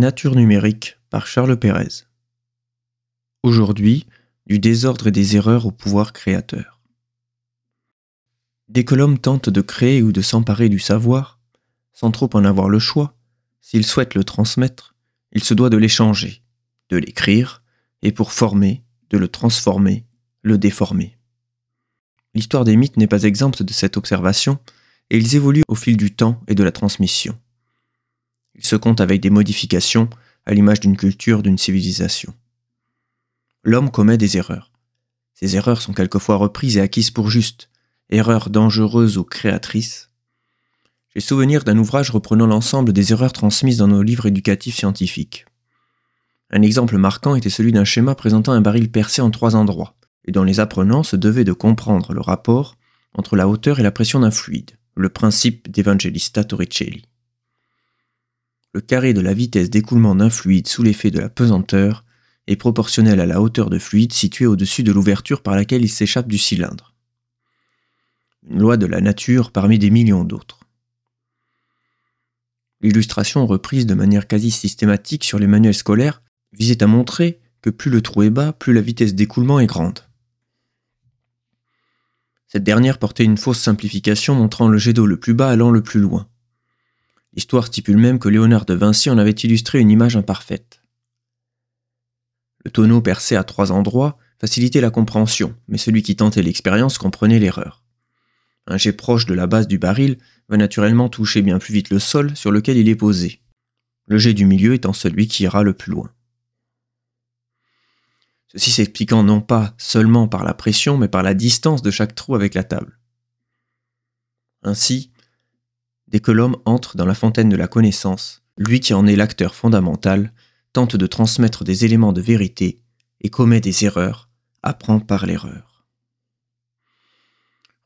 Nature numérique par Charles Pérez. Aujourd'hui, du désordre et des erreurs au pouvoir créateur. Dès que l'homme tente de créer ou de s'emparer du savoir, sans trop en avoir le choix, s'il souhaite le transmettre, il se doit de l'échanger, de l'écrire, et pour former, de le transformer, le déformer. L'histoire des mythes n'est pas exempte de cette observation, et ils évoluent au fil du temps et de la transmission. Ils se comptent avec des modifications, à l'image d'une culture, d'une civilisation. L'homme commet des erreurs. Ces erreurs sont quelquefois reprises et acquises pour juste, erreurs dangereuses ou créatrices. J'ai souvenir d'un ouvrage reprenant l'ensemble des erreurs transmises dans nos livres éducatifs scientifiques. Un exemple marquant était celui d'un schéma présentant un baril percé en trois endroits, et dont les apprenants se devaient de comprendre le rapport entre la hauteur et la pression d'un fluide le principe d'Evangelista Torricelli. Le carré de la vitesse d'écoulement d'un fluide sous l'effet de la pesanteur est proportionnel à la hauteur de fluide située au-dessus de l'ouverture par laquelle il s'échappe du cylindre. Une loi de la nature parmi des millions d'autres. L'illustration reprise de manière quasi systématique sur les manuels scolaires visait à montrer que plus le trou est bas, plus la vitesse d'écoulement est grande. Cette dernière portait une fausse simplification montrant le jet d'eau le plus bas allant le plus loin. L'histoire stipule même que Léonard de Vinci en avait illustré une image imparfaite. Le tonneau percé à trois endroits facilitait la compréhension, mais celui qui tentait l'expérience comprenait l'erreur. Un jet proche de la base du baril va naturellement toucher bien plus vite le sol sur lequel il est posé, le jet du milieu étant celui qui ira le plus loin. Ceci s'expliquant non pas seulement par la pression, mais par la distance de chaque trou avec la table. Ainsi, dès que l'homme entre dans la fontaine de la connaissance, lui qui en est l'acteur fondamental, tente de transmettre des éléments de vérité et commet des erreurs, apprend par l'erreur.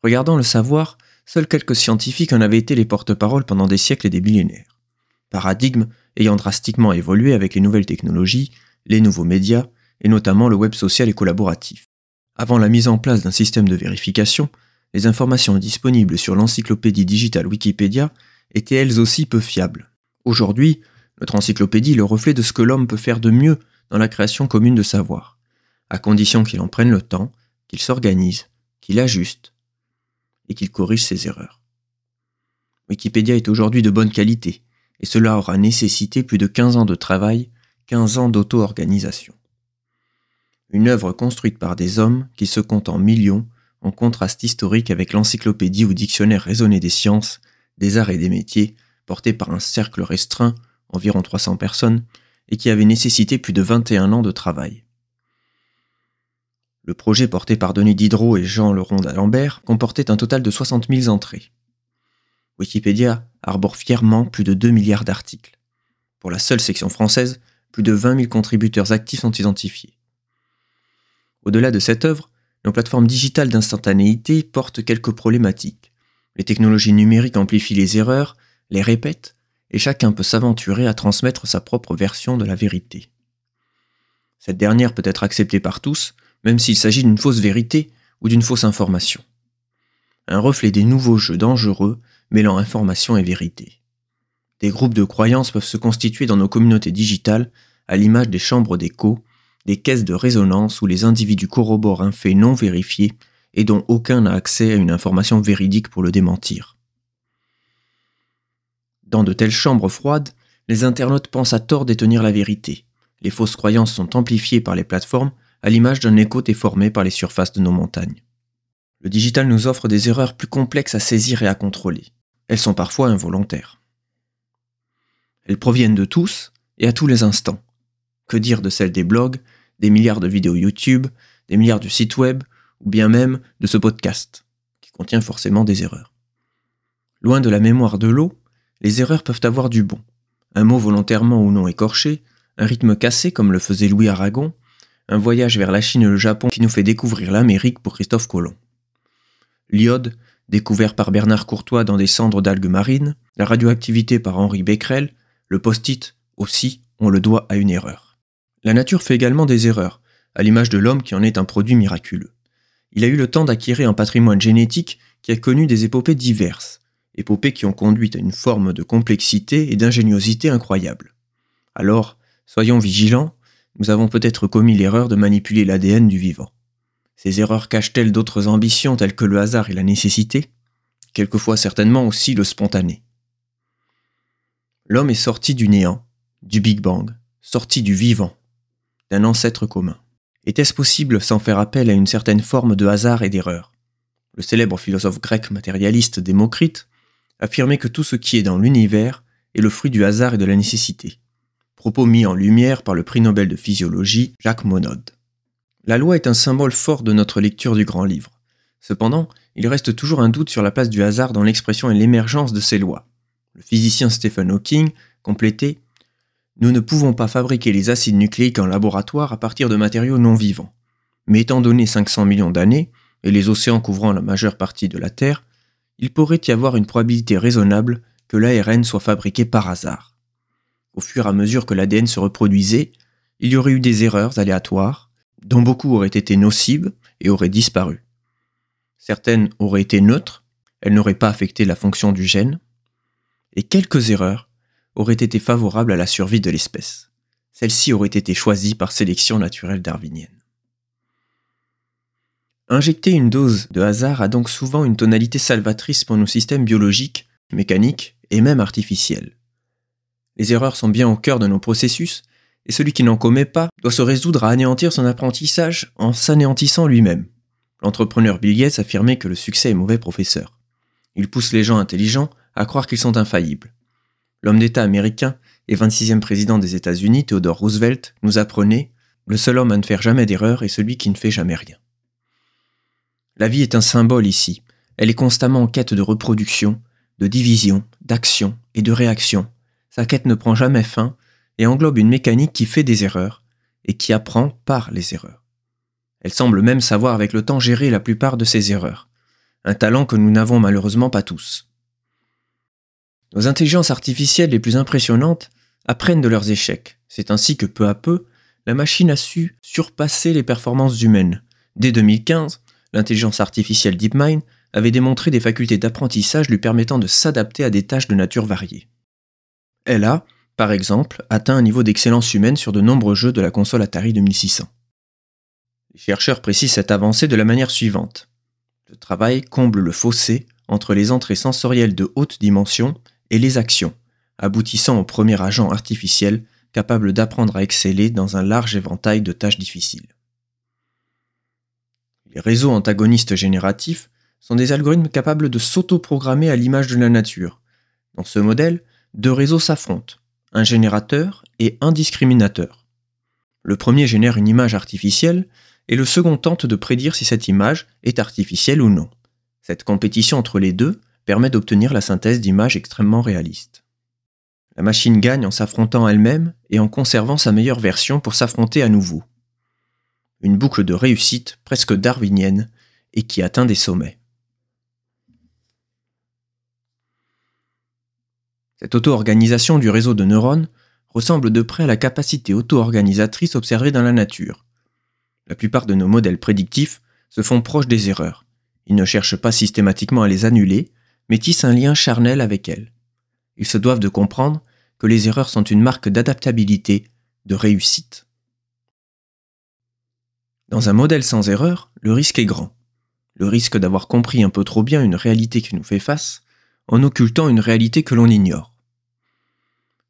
Regardant le savoir, seuls quelques scientifiques en avaient été les porte-paroles pendant des siècles et des millénaires. Paradigme ayant drastiquement évolué avec les nouvelles technologies, les nouveaux médias, et notamment le web social et collaboratif. Avant la mise en place d'un système de vérification, les informations disponibles sur l'encyclopédie digitale Wikipédia étaient elles aussi peu fiables. Aujourd'hui, notre encyclopédie est le reflet de ce que l'homme peut faire de mieux dans la création commune de savoir, à condition qu'il en prenne le temps, qu'il s'organise, qu'il ajuste et qu'il corrige ses erreurs. Wikipédia est aujourd'hui de bonne qualité, et cela aura nécessité plus de 15 ans de travail, 15 ans d'auto-organisation une œuvre construite par des hommes qui se comptent en millions, en contraste historique avec l'encyclopédie ou dictionnaire raisonné des sciences, des arts et des métiers, porté par un cercle restreint, environ 300 personnes, et qui avait nécessité plus de 21 ans de travail. Le projet porté par Denis Diderot et Jean Leron d'Alembert comportait un total de 60 000 entrées. Wikipédia arbore fièrement plus de 2 milliards d'articles. Pour la seule section française, plus de 20 000 contributeurs actifs sont identifiés. Au-delà de cette œuvre, nos plateformes digitales d'instantanéité portent quelques problématiques. Les technologies numériques amplifient les erreurs, les répètent, et chacun peut s'aventurer à transmettre sa propre version de la vérité. Cette dernière peut être acceptée par tous, même s'il s'agit d'une fausse vérité ou d'une fausse information. Un reflet des nouveaux jeux dangereux mêlant information et vérité. Des groupes de croyances peuvent se constituer dans nos communautés digitales à l'image des chambres d'écho des caisses de résonance où les individus corroborent un fait non vérifié et dont aucun n'a accès à une information véridique pour le démentir. Dans de telles chambres froides, les internautes pensent à tort détenir la vérité. Les fausses croyances sont amplifiées par les plateformes à l'image d'un écho déformé par les surfaces de nos montagnes. Le digital nous offre des erreurs plus complexes à saisir et à contrôler. Elles sont parfois involontaires. Elles proviennent de tous et à tous les instants. Que dire de celles des blogs, des milliards de vidéos YouTube, des milliards de sites web, ou bien même de ce podcast, qui contient forcément des erreurs. Loin de la mémoire de l'eau, les erreurs peuvent avoir du bon. Un mot volontairement ou non écorché, un rythme cassé comme le faisait Louis Aragon, un voyage vers la Chine et le Japon qui nous fait découvrir l'Amérique pour Christophe Colomb. L'iode, découvert par Bernard Courtois dans des cendres d'algues marines, la radioactivité par Henri Becquerel, le post-it aussi, on le doit à une erreur. La nature fait également des erreurs, à l'image de l'homme qui en est un produit miraculeux. Il a eu le temps d'acquérir un patrimoine génétique qui a connu des épopées diverses, épopées qui ont conduit à une forme de complexité et d'ingéniosité incroyable. Alors, soyons vigilants, nous avons peut-être commis l'erreur de manipuler l'ADN du vivant. Ces erreurs cachent-elles d'autres ambitions telles que le hasard et la nécessité? Quelquefois certainement aussi le spontané. L'homme est sorti du néant, du Big Bang, sorti du vivant, d'un ancêtre commun. Était-ce possible sans faire appel à une certaine forme de hasard et d'erreur? Le célèbre philosophe grec matérialiste Démocrite affirmait que tout ce qui est dans l'univers est le fruit du hasard et de la nécessité. Propos mis en lumière par le prix Nobel de physiologie Jacques Monod. La loi est un symbole fort de notre lecture du grand livre. Cependant, il reste toujours un doute sur la place du hasard dans l'expression et l'émergence de ces lois. Le physicien Stephen Hawking complétait Nous ne pouvons pas fabriquer les acides nucléiques en laboratoire à partir de matériaux non vivants. Mais étant donné 500 millions d'années, et les océans couvrant la majeure partie de la Terre, il pourrait y avoir une probabilité raisonnable que l'ARN soit fabriqué par hasard. Au fur et à mesure que l'ADN se reproduisait, il y aurait eu des erreurs aléatoires, dont beaucoup auraient été nocives et auraient disparu. Certaines auraient été neutres, elles n'auraient pas affecté la fonction du gène, et quelques erreurs auraient été favorables à la survie de l'espèce. Celles-ci auraient été choisies par sélection naturelle darwinienne. Injecter une dose de hasard a donc souvent une tonalité salvatrice pour nos systèmes biologiques, mécaniques et même artificiels. Les erreurs sont bien au cœur de nos processus, et celui qui n'en commet pas doit se résoudre à anéantir son apprentissage en s'anéantissant lui-même. L'entrepreneur Bill Gates affirmait que le succès est mauvais professeur. Il pousse les gens intelligents à croire qu'ils sont infaillibles. L'homme d'État américain et 26e président des États-Unis, Theodore Roosevelt, nous apprenait Le seul homme à ne faire jamais d'erreur est celui qui ne fait jamais rien. La vie est un symbole ici. Elle est constamment en quête de reproduction, de division, d'action et de réaction. Sa quête ne prend jamais fin et englobe une mécanique qui fait des erreurs et qui apprend par les erreurs. Elle semble même savoir avec le temps gérer la plupart de ses erreurs, un talent que nous n'avons malheureusement pas tous. Nos intelligences artificielles les plus impressionnantes apprennent de leurs échecs. C'est ainsi que peu à peu, la machine a su surpasser les performances humaines. Dès 2015, l'intelligence artificielle DeepMind avait démontré des facultés d'apprentissage lui permettant de s'adapter à des tâches de nature variée. Elle a, par exemple, atteint un niveau d'excellence humaine sur de nombreux jeux de la console Atari 2600. Les chercheurs précisent cette avancée de la manière suivante. Le travail comble le fossé entre les entrées sensorielles de haute dimension et les actions, aboutissant au premier agent artificiel capable d'apprendre à exceller dans un large éventail de tâches difficiles. Les réseaux antagonistes génératifs sont des algorithmes capables de s'auto-programmer à l'image de la nature. Dans ce modèle, deux réseaux s'affrontent, un générateur et un discriminateur. Le premier génère une image artificielle et le second tente de prédire si cette image est artificielle ou non. Cette compétition entre les deux permet d'obtenir la synthèse d'images extrêmement réalistes. La machine gagne en s'affrontant elle-même et en conservant sa meilleure version pour s'affronter à nouveau une boucle de réussite presque darwinienne et qui atteint des sommets. Cette auto-organisation du réseau de neurones ressemble de près à la capacité auto-organisatrice observée dans la nature. La plupart de nos modèles prédictifs se font proches des erreurs. Ils ne cherchent pas systématiquement à les annuler, mais tissent un lien charnel avec elles. Ils se doivent de comprendre que les erreurs sont une marque d'adaptabilité, de réussite. Dans un modèle sans erreur, le risque est grand. Le risque d'avoir compris un peu trop bien une réalité qui nous fait face, en occultant une réalité que l'on ignore.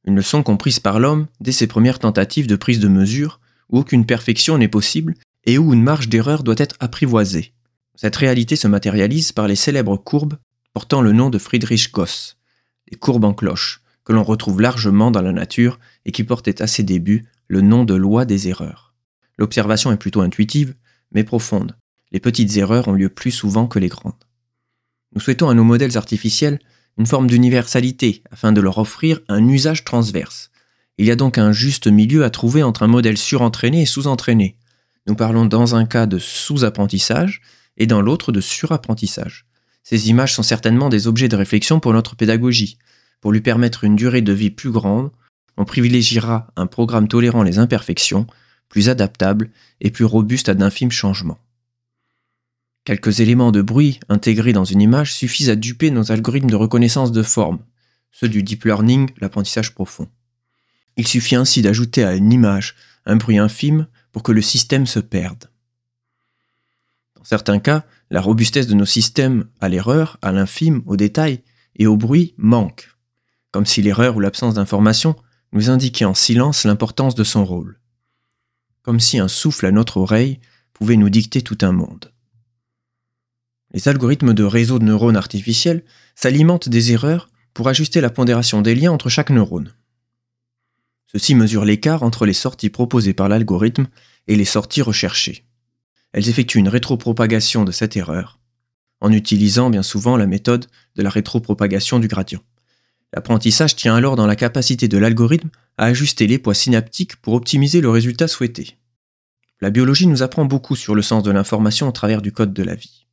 Une leçon comprise par l'homme dès ses premières tentatives de prise de mesure, où aucune perfection n'est possible et où une marge d'erreur doit être apprivoisée. Cette réalité se matérialise par les célèbres courbes portant le nom de Friedrich Gauss, les courbes en cloche, que l'on retrouve largement dans la nature et qui portaient à ses débuts le nom de loi des erreurs. L'observation est plutôt intuitive, mais profonde. Les petites erreurs ont lieu plus souvent que les grandes. Nous souhaitons à nos modèles artificiels une forme d'universalité afin de leur offrir un usage transverse. Il y a donc un juste milieu à trouver entre un modèle surentraîné et sous-entraîné. Nous parlons dans un cas de sous-apprentissage et dans l'autre de surapprentissage. Ces images sont certainement des objets de réflexion pour notre pédagogie. Pour lui permettre une durée de vie plus grande, on privilégiera un programme tolérant les imperfections plus adaptable et plus robuste à d'infimes changements. Quelques éléments de bruit intégrés dans une image suffisent à duper nos algorithmes de reconnaissance de forme, ceux du deep learning, l'apprentissage profond. Il suffit ainsi d'ajouter à une image un bruit infime pour que le système se perde. Dans certains cas, la robustesse de nos systèmes à l'erreur, à l'infime, au détail et au bruit manque, comme si l'erreur ou l'absence d'information nous indiquait en silence l'importance de son rôle, comme si un souffle à notre oreille pouvait nous dicter tout un monde. Les algorithmes de réseaux de neurones artificiels s'alimentent des erreurs pour ajuster la pondération des liens entre chaque neurone. Ceux-ci mesurent l'écart entre les sorties proposées par l'algorithme et les sorties recherchées. Elles effectuent une rétropropagation de cette erreur, en utilisant bien souvent la méthode de la rétropropagation du gradient. L'apprentissage tient alors dans la capacité de l'algorithme à ajuster les poids synaptiques pour optimiser le résultat souhaité. La biologie nous apprend beaucoup sur le sens de l'information au travers du code de la vie.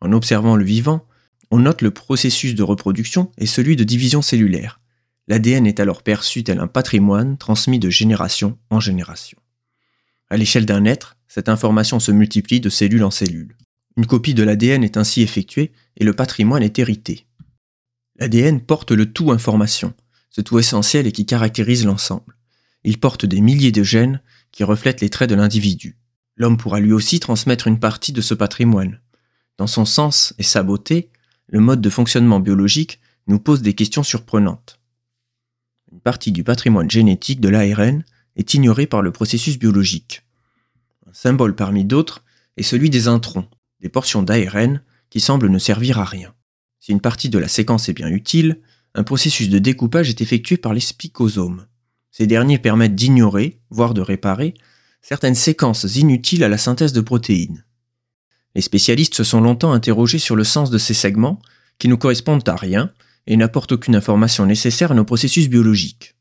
En observant le vivant, on note le processus de reproduction et celui de division cellulaire. L'ADN est alors perçu tel un patrimoine transmis de génération en génération. À l'échelle d'un être, cette information se multiplie de cellule en cellule. Une copie de l'ADN est ainsi effectuée et le patrimoine est hérité. L'ADN porte le tout information, ce tout essentiel et qui caractérise l'ensemble. Il porte des milliers de gènes qui reflètent les traits de l'individu. L'homme pourra lui aussi transmettre une partie de ce patrimoine. Dans son sens et sa beauté, le mode de fonctionnement biologique nous pose des questions surprenantes. Une partie du patrimoine génétique de l'ARN est ignorée par le processus biologique. Un symbole parmi d'autres est celui des introns, des portions d'ARN qui semblent ne servir à rien. Si une partie de la séquence est bien utile, un processus de découpage est effectué par les spicosomes. Ces derniers permettent d'ignorer, voire de réparer, certaines séquences inutiles à la synthèse de protéines. Les spécialistes se sont longtemps interrogés sur le sens de ces segments, qui ne correspondent à rien et n'apportent aucune information nécessaire à nos processus biologiques.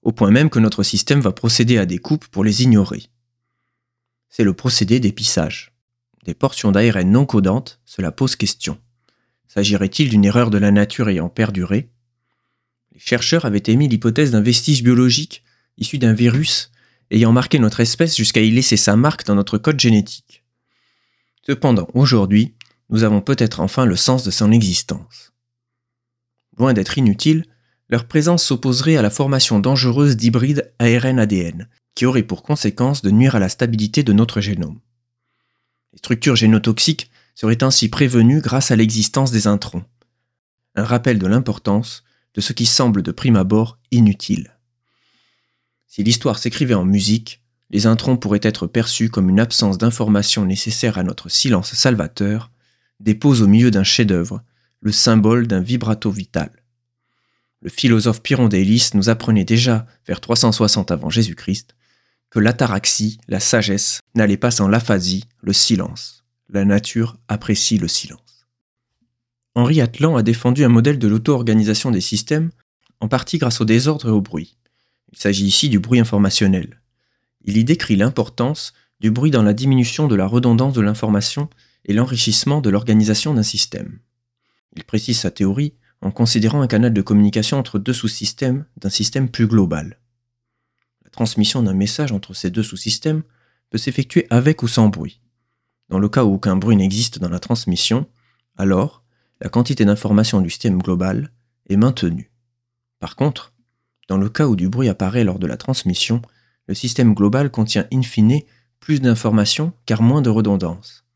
Au point même que notre système va procéder à des coupes pour les ignorer. C'est le procédé d'épissage. Des portions d'ARN non codantes, cela pose question. S'agirait-il d'une erreur de la nature ayant perduré? Les chercheurs avaient émis l'hypothèse d'un vestige biologique issu d'un virus ayant marqué notre espèce jusqu'à y laisser sa marque dans notre code génétique. Cependant, aujourd'hui, nous avons peut-être enfin le sens de son existence. Loin d'être inutile, leur présence s'opposerait à la formation dangereuse d'hybrides ARN-ADN, qui aurait pour conséquence de nuire à la stabilité de notre génome. Les structures génotoxiques seraient ainsi prévenues grâce à l'existence des introns. Un rappel de l'importance de ce qui semble de prime abord inutile. Si l'histoire s'écrivait en musique, les introns pourraient être perçus comme une absence d'information nécessaire à notre silence salvateur, dépose au milieu d'un chef-d'œuvre le symbole d'un vibrato vital. Le philosophe Pyrondélis nous apprenait déjà, vers 360 avant Jésus-Christ, que l'ataraxie, la sagesse, n'allait pas sans l'aphasie, le silence. La nature apprécie le silence. Henri Atlan a défendu un modèle de l'auto-organisation des systèmes, en partie grâce au désordre et au bruit. Il s'agit ici du bruit informationnel il y décrit l'importance du bruit dans la diminution de la redondance de l'information et l'enrichissement de l'organisation d'un système. Il précise sa théorie en considérant un canal de communication entre deux sous-systèmes d'un système plus global. Transmission d'un message entre ces deux sous-systèmes peut s'effectuer avec ou sans bruit. Dans le cas où aucun bruit n'existe dans la transmission, alors la quantité d'information du système global est maintenue. Par contre, dans le cas où du bruit apparaît lors de la transmission, le système global contient in fine plus d'informations car moins de redondance.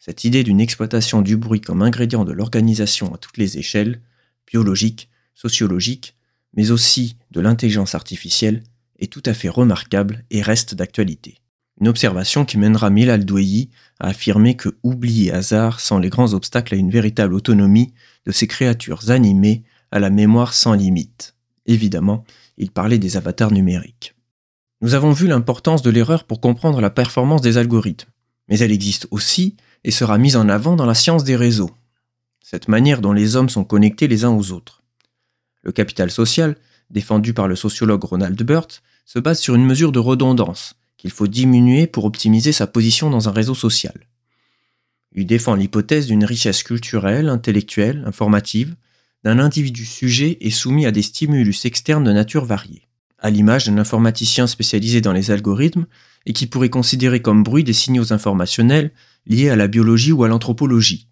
Cette idée d'une exploitation du bruit comme ingrédient de l'organisation à toutes les échelles, biologique, sociologique, mais aussi de l'intelligence artificielle, est tout à fait remarquable et reste d'actualité. Une observation qui mènera Milal Douayi à affirmer que oubli et hasard sont les grands obstacles à une véritable autonomie de ces créatures animées à la mémoire sans limite. Évidemment, il parlait des avatars numériques. Nous avons vu l'importance de l'erreur pour comprendre la performance des algorithmes, mais elle existe aussi et sera mise en avant dans la science des réseaux, cette manière dont les hommes sont connectés les uns aux autres. Le capital social, défendu par le sociologue Ronald Burt, se base sur une mesure de redondance qu'il faut diminuer pour optimiser sa position dans un réseau social. Il défend l'hypothèse d'une richesse culturelle, intellectuelle, informative, d'un individu sujet et soumis à des stimulus externes de nature variée à l'image d'un informaticien spécialisé dans les algorithmes et qui pourrait considérer comme bruit des signaux informationnels liés à la biologie ou à l'anthropologie.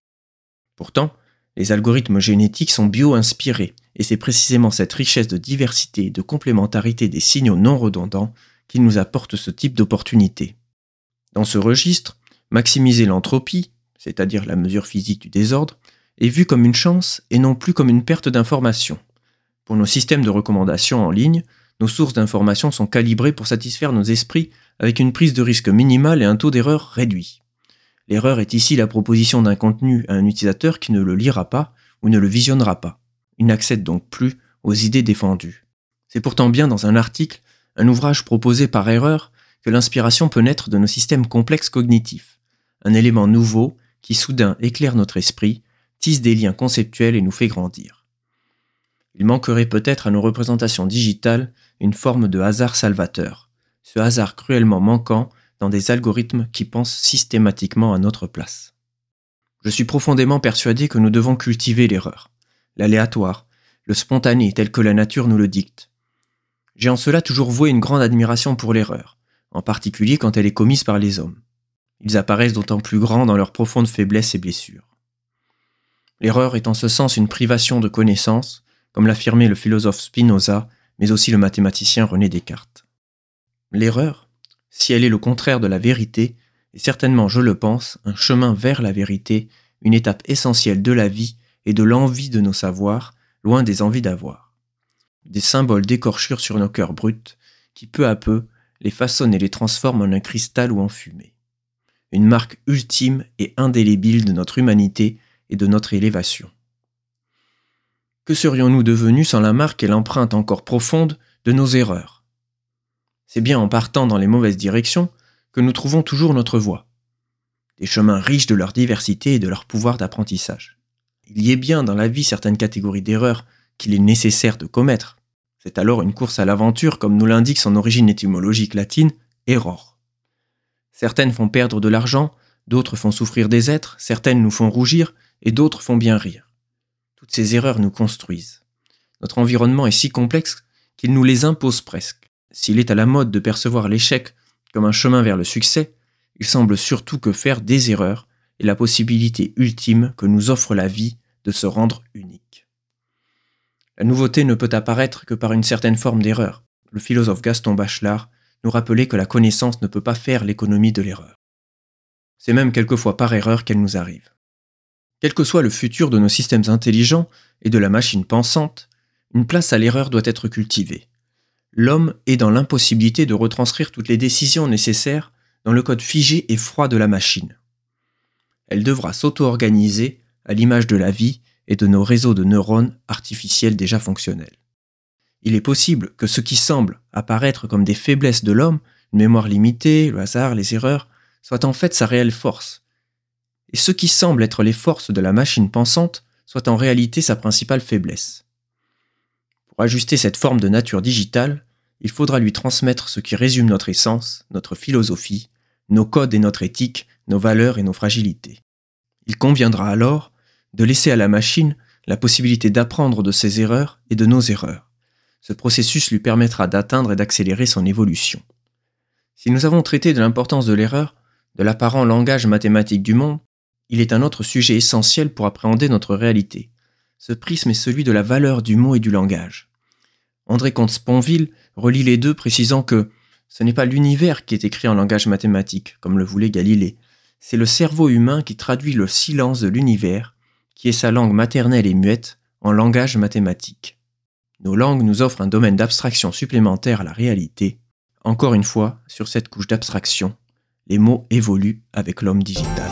Pourtant, Les algorithmes génétiques sont bio-inspirés, et c'est précisément cette richesse de diversité et de complémentarité des signaux non redondants qui nous apporte ce type d'opportunité. Dans ce registre, maximiser l'entropie, c'est-à-dire la mesure physique du désordre, est vu comme une chance et non plus comme une perte d'information. Pour nos systèmes de recommandation en ligne, nos sources d'informations sont calibrées pour satisfaire nos esprits avec une prise de risque minimale et un taux d'erreur réduit. L'erreur est ici la proposition d'un contenu à un utilisateur qui ne le lira pas ou ne le visionnera pas. Il n'accède donc plus aux idées défendues. C'est pourtant bien dans un article, un ouvrage proposé par erreur, que l'inspiration peut naître de nos systèmes complexes cognitifs, un élément nouveau qui soudain éclaire notre esprit, tisse des liens conceptuels et nous fait grandir. Il manquerait peut-être à nos représentations digitales une forme de hasard salvateur, ce hasard cruellement manquant dans des algorithmes qui pensent systématiquement à notre place. Je suis profondément persuadé que nous devons cultiver l'erreur, l'aléatoire, le spontané tel que la nature nous le dicte. J'ai en cela toujours voué une grande admiration pour l'erreur, en particulier quand elle est commise par les hommes. Ils apparaissent d'autant plus grands dans leurs profondes faiblesses et blessures. L'erreur est en ce sens une privation de connaissance, comme l'affirmait le philosophe Spinoza, mais aussi le mathématicien René Descartes. L'erreur, si elle est le contraire de la vérité, est certainement, je le pense, un chemin vers la vérité, une étape essentielle de la vie et de l'envie de nos savoirs, loin des envies d'avoir. Des symboles d'écorchure sur nos cœurs bruts, qui peu à peu les façonnent et les transforment en un cristal ou en fumée. Une marque ultime et indélébile de notre humanité et de notre élévation. Que serions-nous devenus sans la marque et l'empreinte encore profonde de nos erreurs? C'est bien en partant dans les mauvaises directions que nous trouvons toujours notre voie. Des chemins riches de leur diversité et de leur pouvoir d'apprentissage. Il y est bien dans la vie certaines catégories d'erreurs qu'il est nécessaire de commettre. C'est alors une course à l'aventure, comme nous l'indique son origine étymologique latine, error. Certaines font perdre de l'argent, d'autres font souffrir des êtres, certaines nous font rougir, et d'autres font bien rire. Toutes ces erreurs nous construisent. Notre environnement est si complexe qu'il nous les impose presque. S'il est à la mode de percevoir l'échec comme un chemin vers le succès, il semble surtout que faire des erreurs est la possibilité ultime que nous offre la vie de se rendre unique. La nouveauté ne peut apparaître que par une certaine forme d'erreur. Le philosophe Gaston Bachelard nous rappelait que la connaissance ne peut pas faire l'économie de l'erreur. C'est même quelquefois par erreur qu'elle nous arrive. Quel que soit le futur de nos systèmes intelligents et de la machine pensante, une place à l'erreur doit être cultivée. L'homme est dans l'impossibilité de retranscrire toutes les décisions nécessaires dans le code figé et froid de la machine elle devra s'auto-organiser à l'image de la vie et de nos réseaux de neurones artificiels déjà fonctionnels. Il est possible que ce qui semble apparaître comme des faiblesses de l'homme, une mémoire limitée, le hasard, les erreurs, soit en fait sa réelle force. Et ce qui semble être les forces de la machine pensante soit en réalité sa principale faiblesse. Pour ajuster cette forme de nature digitale, il faudra lui transmettre ce qui résume notre essence, notre philosophie, nos codes et notre éthique, nos valeurs et nos fragilités. Il conviendra alors de laisser à la machine la possibilité d'apprendre de ses erreurs et de nos erreurs. Ce processus lui permettra d'atteindre et d'accélérer son évolution. Si nous avons traité de l'importance de l'erreur, de l'apparent langage mathématique du monde, il est un autre sujet essentiel pour appréhender notre réalité. Ce prisme est celui de la valeur du mot et du langage. André Comte-Sponville relie les deux précisant que ce n'est pas l'univers qui est écrit en langage mathématique, comme le voulait Galilée, c'est le cerveau humain qui traduit le silence de l'univers, qui est sa langue maternelle et muette, en langage mathématique. Nos langues nous offrent un domaine d'abstraction supplémentaire à la réalité. Encore une fois, sur cette couche d'abstraction, les mots évoluent avec l'homme digital.